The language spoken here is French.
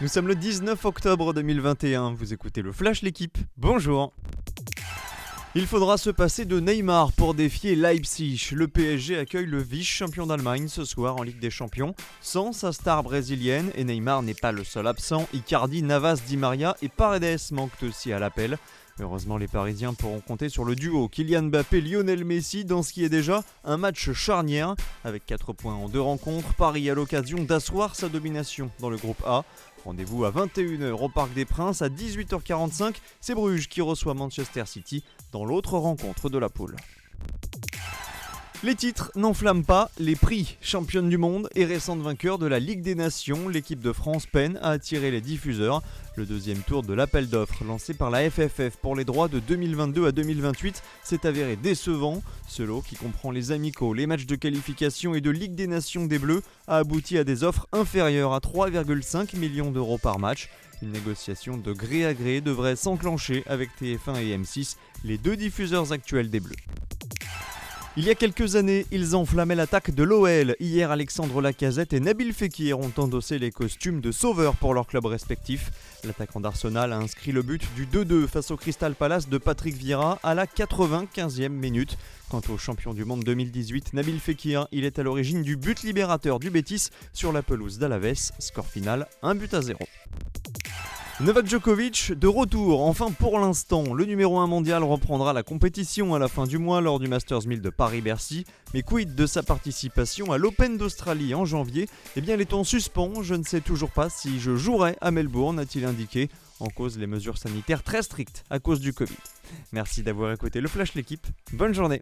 Nous sommes le 19 octobre 2021, vous écoutez le Flash l'équipe, bonjour il faudra se passer de Neymar pour défier Leipzig. Le PSG accueille le vice-champion d'Allemagne ce soir en Ligue des Champions sans sa star brésilienne et Neymar n'est pas le seul absent. Icardi, Navas, Di Maria et Paredes manquent aussi à l'appel. Heureusement, les Parisiens pourront compter sur le duo Kylian Mbappé-Lionel Messi dans ce qui est déjà un match charnière. Avec 4 points en deux rencontres, Paris a l'occasion d'asseoir sa domination dans le groupe A. Rendez-vous à 21h au Parc des Princes. À 18h45, c'est Bruges qui reçoit Manchester City dans l'autre rencontre de la poule. Les titres n'enflamment pas, les prix championne du monde et récente vainqueur de la Ligue des Nations, l'équipe de France peine à attirer les diffuseurs. Le deuxième tour de l'appel d'offres lancé par la FFF pour les droits de 2022 à 2028 s'est avéré décevant. Ce lot, qui comprend les amicaux, les matchs de qualification et de Ligue des Nations des Bleus, a abouti à des offres inférieures à 3,5 millions d'euros par match. Une négociation de gré à gré devrait s'enclencher avec TF1 et M6, les deux diffuseurs actuels des Bleus. Il y a quelques années, ils enflammaient l'attaque de l'OL. Hier, Alexandre Lacazette et Nabil Fekir ont endossé les costumes de sauveurs pour leurs clubs respectifs. L'attaquant d'Arsenal a inscrit le but du 2-2 face au Crystal Palace de Patrick Vieira à la 95e minute. Quant au champion du monde 2018, Nabil Fekir, il est à l'origine du but libérateur du Betis sur la pelouse d'Alaves. Score final 1 but à 0. Novak Djokovic de retour, enfin pour l'instant, le numéro 1 mondial reprendra la compétition à la fin du mois lors du Masters 1000 de Paris-Bercy, mais quid de sa participation à l'Open d'Australie en janvier? Eh bien elle est en suspens, je ne sais toujours pas si je jouerai à Melbourne, a-t-il indiqué, en cause les mesures sanitaires très strictes à cause du Covid. Merci d'avoir écouté le Flash l'équipe, bonne journée